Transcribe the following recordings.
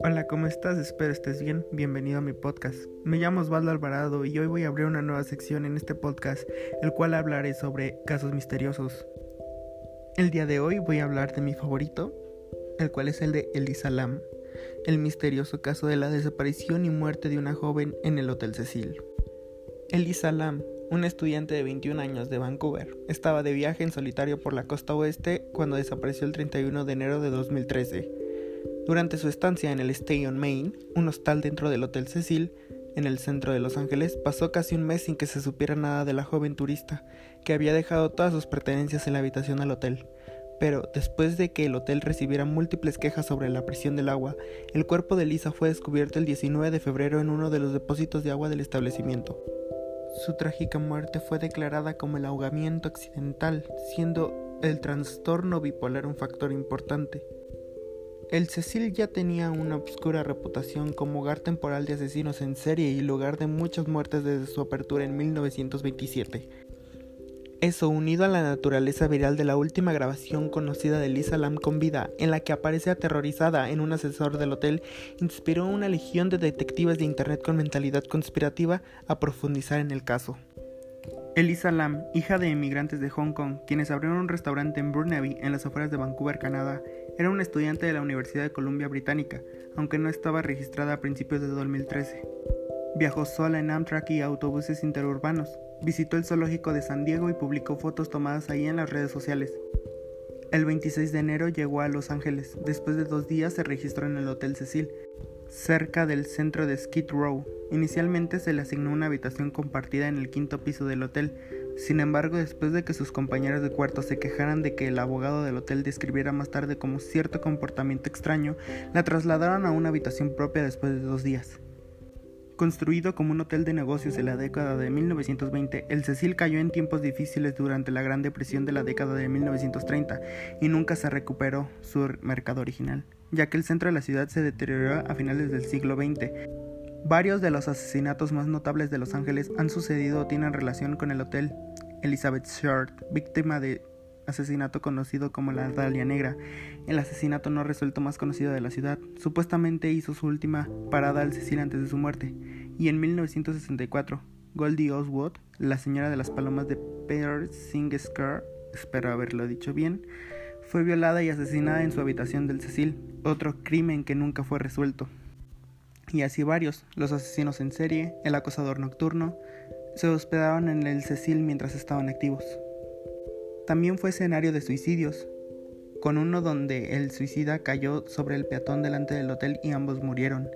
Hola, ¿cómo estás? Espero estés bien. Bienvenido a mi podcast. Me llamo Osvaldo Alvarado y hoy voy a abrir una nueva sección en este podcast, el cual hablaré sobre casos misteriosos. El día de hoy voy a hablar de mi favorito, el cual es el de Elisa Lam, el misterioso caso de la desaparición y muerte de una joven en el Hotel Cecil. Elisa Lam, una estudiante de 21 años de Vancouver, estaba de viaje en solitario por la costa oeste cuando desapareció el 31 de enero de 2013. Durante su estancia en el Stay on Main, un hostal dentro del Hotel Cecil, en el centro de Los Ángeles, pasó casi un mes sin que se supiera nada de la joven turista, que había dejado todas sus pertenencias en la habitación del hotel. Pero después de que el hotel recibiera múltiples quejas sobre la presión del agua, el cuerpo de Lisa fue descubierto el 19 de febrero en uno de los depósitos de agua del establecimiento. Su trágica muerte fue declarada como el ahogamiento accidental, siendo el trastorno bipolar un factor importante. El Cecil ya tenía una obscura reputación como hogar temporal de asesinos en serie y lugar de muchas muertes desde su apertura en 1927. Eso, unido a la naturaleza viral de la última grabación conocida de Lisa Lam con vida, en la que aparece aterrorizada en un ascensor del hotel, inspiró a una legión de detectives de Internet con mentalidad conspirativa a profundizar en el caso. Elisa Lam, hija de emigrantes de Hong Kong, quienes abrieron un restaurante en Burnaby, en las afueras de Vancouver, Canadá, era una estudiante de la Universidad de Columbia Británica, aunque no estaba registrada a principios de 2013. Viajó sola en Amtrak y autobuses interurbanos, Visitó el zoológico de San Diego y publicó fotos tomadas ahí en las redes sociales. El 26 de enero llegó a Los Ángeles. Después de dos días se registró en el Hotel Cecil, cerca del centro de Skid Row. Inicialmente se le asignó una habitación compartida en el quinto piso del hotel. Sin embargo, después de que sus compañeros de cuarto se quejaran de que el abogado del hotel describiera más tarde como cierto comportamiento extraño, la trasladaron a una habitación propia después de dos días. Construido como un hotel de negocios en la década de 1920, el Cecil cayó en tiempos difíciles durante la Gran Depresión de la década de 1930 y nunca se recuperó su mercado original, ya que el centro de la ciudad se deterioró a finales del siglo XX. Varios de los asesinatos más notables de Los Ángeles han sucedido o tienen relación con el hotel. Elizabeth Short, víctima de asesinato conocido como la Dalia Negra, el asesinato no resuelto más conocido de la ciudad. Supuestamente hizo su última parada al Cecil antes de su muerte, y en 1964, Goldie Oswald, la señora de las palomas de Peter Singskar, espero haberlo dicho bien, fue violada y asesinada en su habitación del Cecil, otro crimen que nunca fue resuelto. Y así varios, los asesinos en serie, el acosador nocturno, se hospedaban en el Cecil mientras estaban activos. También fue escenario de suicidios, con uno donde el suicida cayó sobre el peatón delante del hotel y ambos murieron.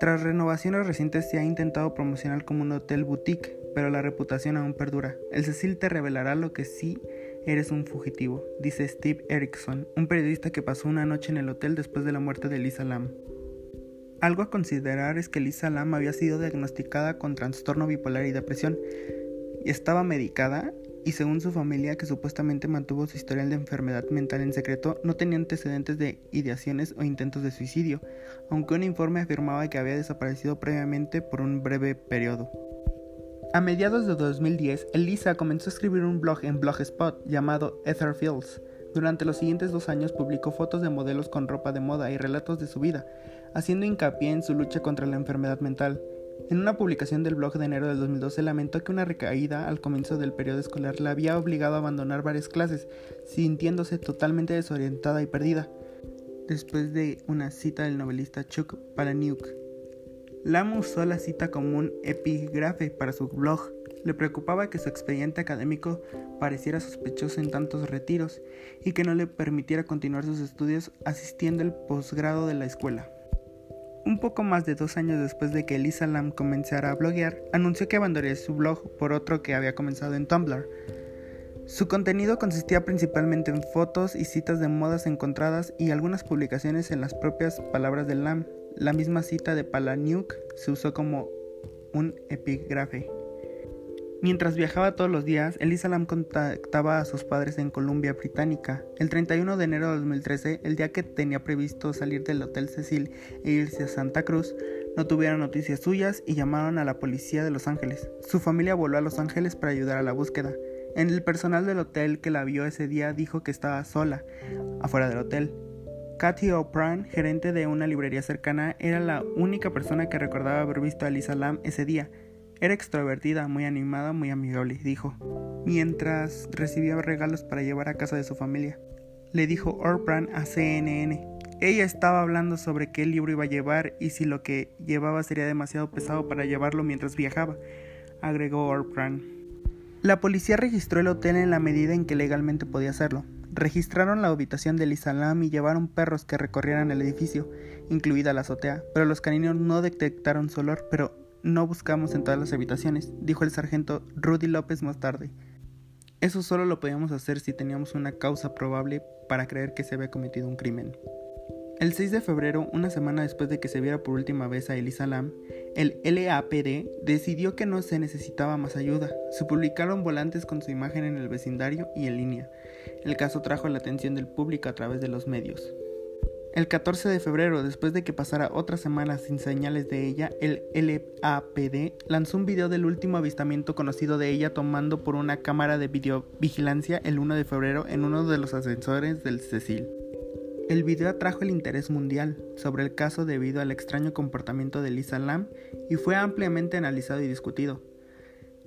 Tras renovaciones recientes se ha intentado promocionar como un hotel boutique, pero la reputación aún perdura. El Cecil te revelará lo que sí eres un fugitivo, dice Steve Erickson, un periodista que pasó una noche en el hotel después de la muerte de Lisa Lam. Algo a considerar es que Lisa Lam había sido diagnosticada con trastorno bipolar y depresión y estaba medicada y según su familia, que supuestamente mantuvo su historial de enfermedad mental en secreto, no tenía antecedentes de ideaciones o intentos de suicidio, aunque un informe afirmaba que había desaparecido previamente por un breve periodo. A mediados de 2010, Elisa comenzó a escribir un blog en Blogspot llamado Ether Fields. Durante los siguientes dos años publicó fotos de modelos con ropa de moda y relatos de su vida, haciendo hincapié en su lucha contra la enfermedad mental. En una publicación del blog de enero del 2012 lamentó que una recaída al comienzo del periodo escolar la había obligado a abandonar varias clases, sintiéndose totalmente desorientada y perdida, después de una cita del novelista Chuck Palahniuk. Lam usó la cita como un epígrafe para su blog. Le preocupaba que su expediente académico pareciera sospechoso en tantos retiros y que no le permitiera continuar sus estudios asistiendo al posgrado de la escuela. Un poco más de dos años después de que Elisa Lam comenzara a bloguear, anunció que abandonaría su blog por otro que había comenzado en Tumblr. Su contenido consistía principalmente en fotos y citas de modas encontradas y algunas publicaciones en las propias palabras de Lam. La misma cita de Palahniuk se usó como un epígrafe. Mientras viajaba todos los días, Elisa Lam contactaba a sus padres en Columbia Británica. El 31 de enero de 2013, el día que tenía previsto salir del Hotel Cecil e irse a Santa Cruz, no tuvieron noticias suyas y llamaron a la policía de Los Ángeles. Su familia voló a Los Ángeles para ayudar a la búsqueda. En el personal del hotel que la vio ese día dijo que estaba sola, afuera del hotel. Kathy O'Brien, gerente de una librería cercana, era la única persona que recordaba haber visto a Lisa Lam ese día. Era extrovertida, muy animada, muy amigable, dijo, mientras recibía regalos para llevar a casa de su familia. Le dijo O'Brien a CNN. Ella estaba hablando sobre qué libro iba a llevar y si lo que llevaba sería demasiado pesado para llevarlo mientras viajaba, agregó O'Brien. La policía registró el hotel en la medida en que legalmente podía hacerlo. Registraron la habitación de Lisa Lam y llevaron perros que recorrieran el edificio, incluida la azotea, pero los caninos no detectaron su olor, pero no buscamos en todas las habitaciones, dijo el sargento Rudy López más tarde. Eso solo lo podíamos hacer si teníamos una causa probable para creer que se había cometido un crimen. El 6 de febrero, una semana después de que se viera por última vez a Elisa Lam, el LAPD decidió que no se necesitaba más ayuda. Se publicaron volantes con su imagen en el vecindario y en línea. El caso trajo la atención del público a través de los medios. El 14 de febrero, después de que pasara otra semana sin señales de ella, el LAPD lanzó un video del último avistamiento conocido de ella tomando por una cámara de videovigilancia el 1 de febrero en uno de los ascensores del Cecil. El video atrajo el interés mundial sobre el caso debido al extraño comportamiento de Lisa Lam y fue ampliamente analizado y discutido.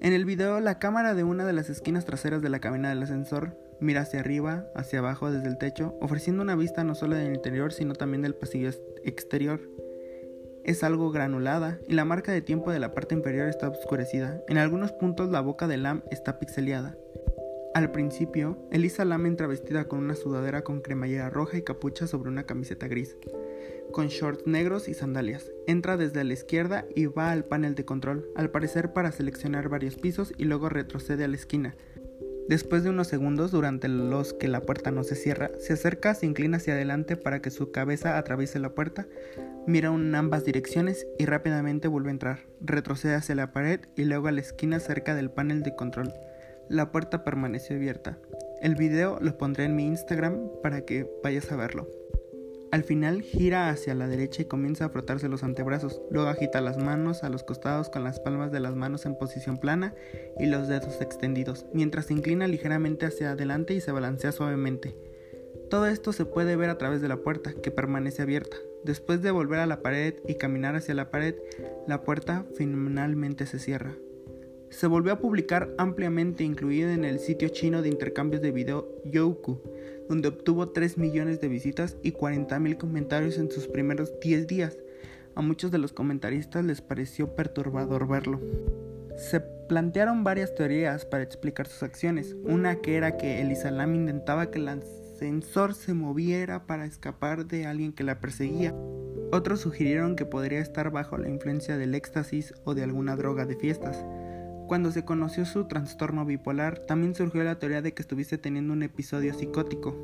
En el video, la cámara de una de las esquinas traseras de la cabina del ascensor mira hacia arriba, hacia abajo desde el techo, ofreciendo una vista no solo del interior, sino también del pasillo exterior. Es algo granulada y la marca de tiempo de la parte inferior está oscurecida. En algunos puntos la boca de Lam está pixeleada. Al principio, Elisa Lam entra vestida con una sudadera con cremallera roja y capucha sobre una camiseta gris, con shorts negros y sandalias. Entra desde la izquierda y va al panel de control, al parecer para seleccionar varios pisos y luego retrocede a la esquina. Después de unos segundos durante los que la puerta no se cierra, se acerca, se inclina hacia adelante para que su cabeza atraviese la puerta, mira en ambas direcciones y rápidamente vuelve a entrar. Retrocede hacia la pared y luego a la esquina cerca del panel de control. La puerta permaneció abierta. El video lo pondré en mi Instagram para que vayas a verlo. Al final gira hacia la derecha y comienza a frotarse los antebrazos, luego agita las manos a los costados con las palmas de las manos en posición plana y los dedos extendidos, mientras se inclina ligeramente hacia adelante y se balancea suavemente. Todo esto se puede ver a través de la puerta, que permanece abierta. Después de volver a la pared y caminar hacia la pared, la puerta finalmente se cierra. Se volvió a publicar ampliamente, incluida en el sitio chino de intercambios de video Youku, donde obtuvo 3 millones de visitas y 40.000 comentarios en sus primeros 10 días. A muchos de los comentaristas les pareció perturbador verlo. Se plantearon varias teorías para explicar sus acciones. Una que era que el Islam intentaba que el ascensor se moviera para escapar de alguien que la perseguía. Otros sugirieron que podría estar bajo la influencia del éxtasis o de alguna droga de fiestas. Cuando se conoció su trastorno bipolar, también surgió la teoría de que estuviese teniendo un episodio psicótico.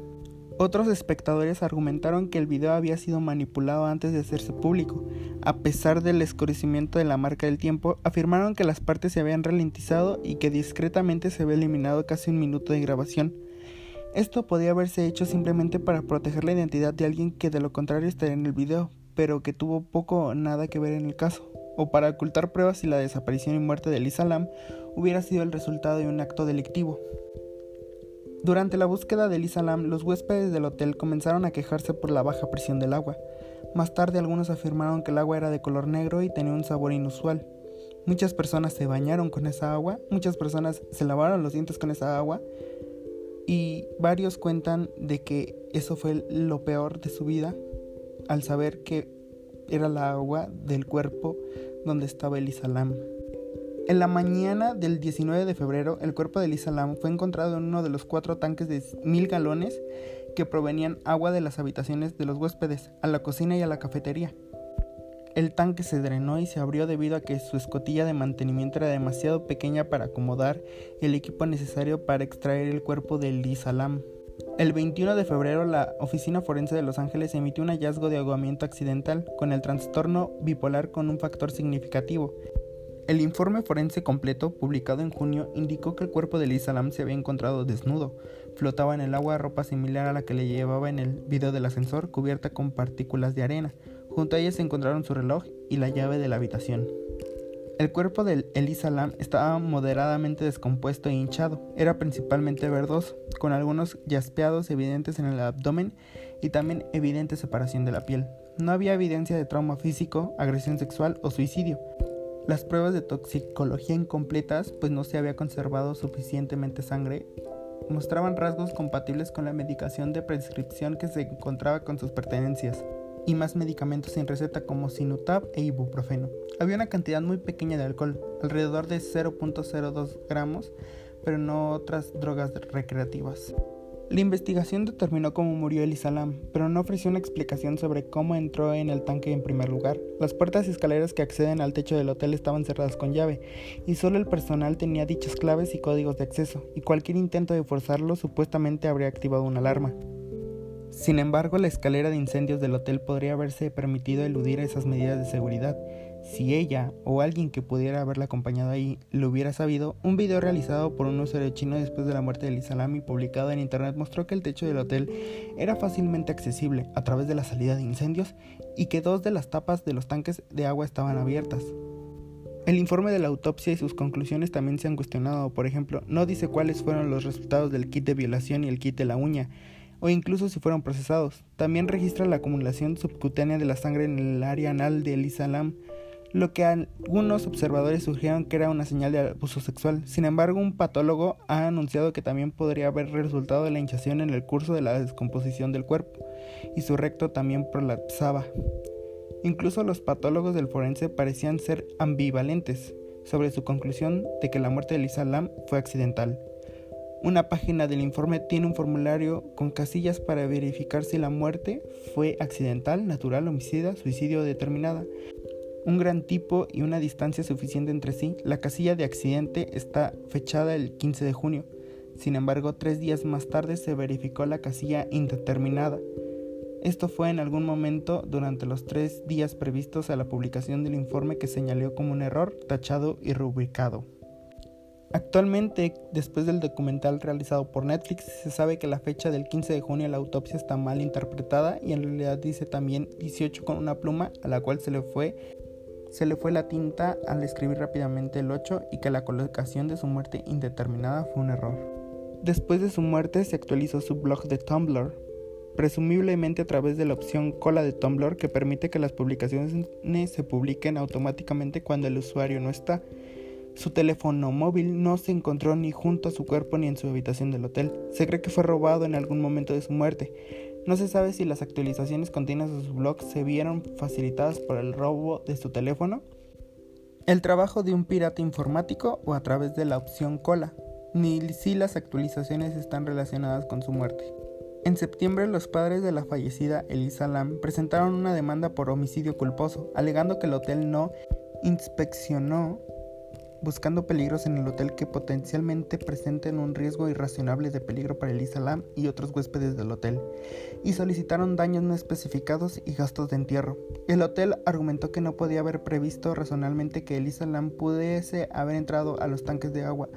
Otros espectadores argumentaron que el video había sido manipulado antes de hacerse público. A pesar del escurecimiento de la marca del tiempo, afirmaron que las partes se habían ralentizado y que discretamente se había eliminado casi un minuto de grabación. Esto podía haberse hecho simplemente para proteger la identidad de alguien que de lo contrario estaría en el video, pero que tuvo poco o nada que ver en el caso o para ocultar pruebas si la desaparición y muerte de Lisa Lam hubiera sido el resultado de un acto delictivo. Durante la búsqueda de Lisa Lam, los huéspedes del hotel comenzaron a quejarse por la baja presión del agua. Más tarde algunos afirmaron que el agua era de color negro y tenía un sabor inusual. Muchas personas se bañaron con esa agua, muchas personas se lavaron los dientes con esa agua y varios cuentan de que eso fue lo peor de su vida al saber que era la agua del cuerpo donde estaba Elisa Lam. En la mañana del 19 de febrero, el cuerpo de Elisa Lam fue encontrado en uno de los cuatro tanques de mil galones que provenían agua de las habitaciones de los huéspedes, a la cocina y a la cafetería. El tanque se drenó y se abrió debido a que su escotilla de mantenimiento era demasiado pequeña para acomodar el equipo necesario para extraer el cuerpo de Elisa Lam. El 21 de febrero, la Oficina Forense de Los Ángeles emitió un hallazgo de ahogamiento accidental con el trastorno bipolar con un factor significativo. El informe forense completo, publicado en junio, indicó que el cuerpo de Lisa Lam se había encontrado desnudo. Flotaba en el agua ropa similar a la que le llevaba en el video del ascensor, cubierta con partículas de arena. Junto a ella se encontraron su reloj y la llave de la habitación. El cuerpo de Elisa Lam estaba moderadamente descompuesto e hinchado. Era principalmente verdoso, con algunos yaspeados evidentes en el abdomen y también evidente separación de la piel. No había evidencia de trauma físico, agresión sexual o suicidio. Las pruebas de toxicología incompletas, pues no se había conservado suficientemente sangre, mostraban rasgos compatibles con la medicación de prescripción que se encontraba con sus pertenencias y más medicamentos sin receta como Sinutab e ibuprofeno. Había una cantidad muy pequeña de alcohol, alrededor de 0.02 gramos, pero no otras drogas recreativas. La investigación determinó cómo murió Elisa Lam, pero no ofreció una explicación sobre cómo entró en el tanque en primer lugar. Las puertas y escaleras que acceden al techo del hotel estaban cerradas con llave, y solo el personal tenía dichas claves y códigos de acceso, y cualquier intento de forzarlo supuestamente habría activado una alarma. Sin embargo, la escalera de incendios del hotel podría haberse permitido eludir esas medidas de seguridad. Si ella o alguien que pudiera haberla acompañado ahí lo hubiera sabido, un video realizado por un usuario chino después de la muerte de Lisa y publicado en internet mostró que el techo del hotel era fácilmente accesible a través de la salida de incendios y que dos de las tapas de los tanques de agua estaban abiertas. El informe de la autopsia y sus conclusiones también se han cuestionado, por ejemplo, no dice cuáles fueron los resultados del kit de violación y el kit de la uña, o incluso si fueron procesados. También registra la acumulación subcutánea de la sangre en el área anal de Elisa Lam, lo que algunos observadores sugirieron que era una señal de abuso sexual. Sin embargo, un patólogo ha anunciado que también podría haber resultado de la hinchación en el curso de la descomposición del cuerpo, y su recto también prolapsaba. Incluso los patólogos del forense parecían ser ambivalentes sobre su conclusión de que la muerte de Elisa Lam fue accidental. Una página del informe tiene un formulario con casillas para verificar si la muerte fue accidental, natural, homicida, suicidio determinada. Un gran tipo y una distancia suficiente entre sí. La casilla de accidente está fechada el 15 de junio. Sin embargo, tres días más tarde se verificó la casilla indeterminada. Esto fue en algún momento durante los tres días previstos a la publicación del informe que señaló como un error, tachado y rubricado. Actualmente, después del documental realizado por Netflix, se sabe que la fecha del 15 de junio de la autopsia está mal interpretada y en realidad dice también 18 con una pluma a la cual se le fue se le fue la tinta al escribir rápidamente el 8 y que la colocación de su muerte indeterminada fue un error. Después de su muerte se actualizó su blog de Tumblr, presumiblemente a través de la opción cola de Tumblr que permite que las publicaciones se publiquen automáticamente cuando el usuario no está. Su teléfono móvil no se encontró ni junto a su cuerpo ni en su habitación del hotel. Se cree que fue robado en algún momento de su muerte. No se sabe si las actualizaciones continuas de su blog se vieron facilitadas por el robo de su teléfono, el trabajo de un pirata informático o a través de la opción cola, ni si las actualizaciones están relacionadas con su muerte. En septiembre, los padres de la fallecida Elisa Lam presentaron una demanda por homicidio culposo, alegando que el hotel no inspeccionó buscando peligros en el hotel que potencialmente presenten un riesgo irracionable de peligro para Elisa Lam y otros huéspedes del hotel, y solicitaron daños no especificados y gastos de entierro. El hotel argumentó que no podía haber previsto razonablemente que Elisa Lam pudiese haber entrado a los tanques de agua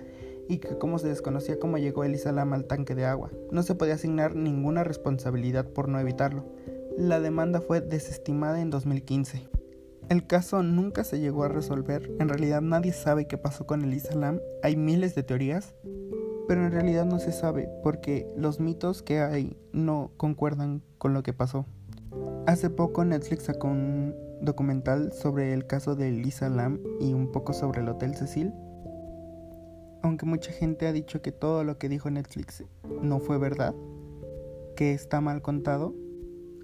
y que como se desconocía cómo llegó Elisa Lam al tanque de agua, no se podía asignar ninguna responsabilidad por no evitarlo. La demanda fue desestimada en 2015. El caso nunca se llegó a resolver, en realidad nadie sabe qué pasó con Elisa Lam, hay miles de teorías, pero en realidad no se sabe porque los mitos que hay no concuerdan con lo que pasó. Hace poco Netflix sacó un documental sobre el caso de Elisa Lam y un poco sobre el Hotel Cecil. Aunque mucha gente ha dicho que todo lo que dijo Netflix no fue verdad, que está mal contado,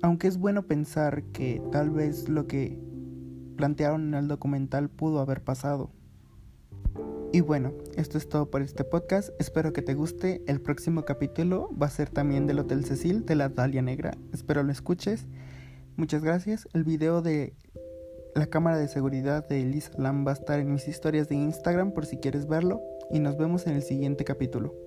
aunque es bueno pensar que tal vez lo que plantearon en el documental pudo haber pasado. Y bueno, esto es todo por este podcast. Espero que te guste. El próximo capítulo va a ser también del Hotel Cecil de la Dalia Negra. Espero lo escuches. Muchas gracias. El video de la cámara de seguridad de Elisa Lam va a estar en mis historias de Instagram por si quieres verlo. Y nos vemos en el siguiente capítulo.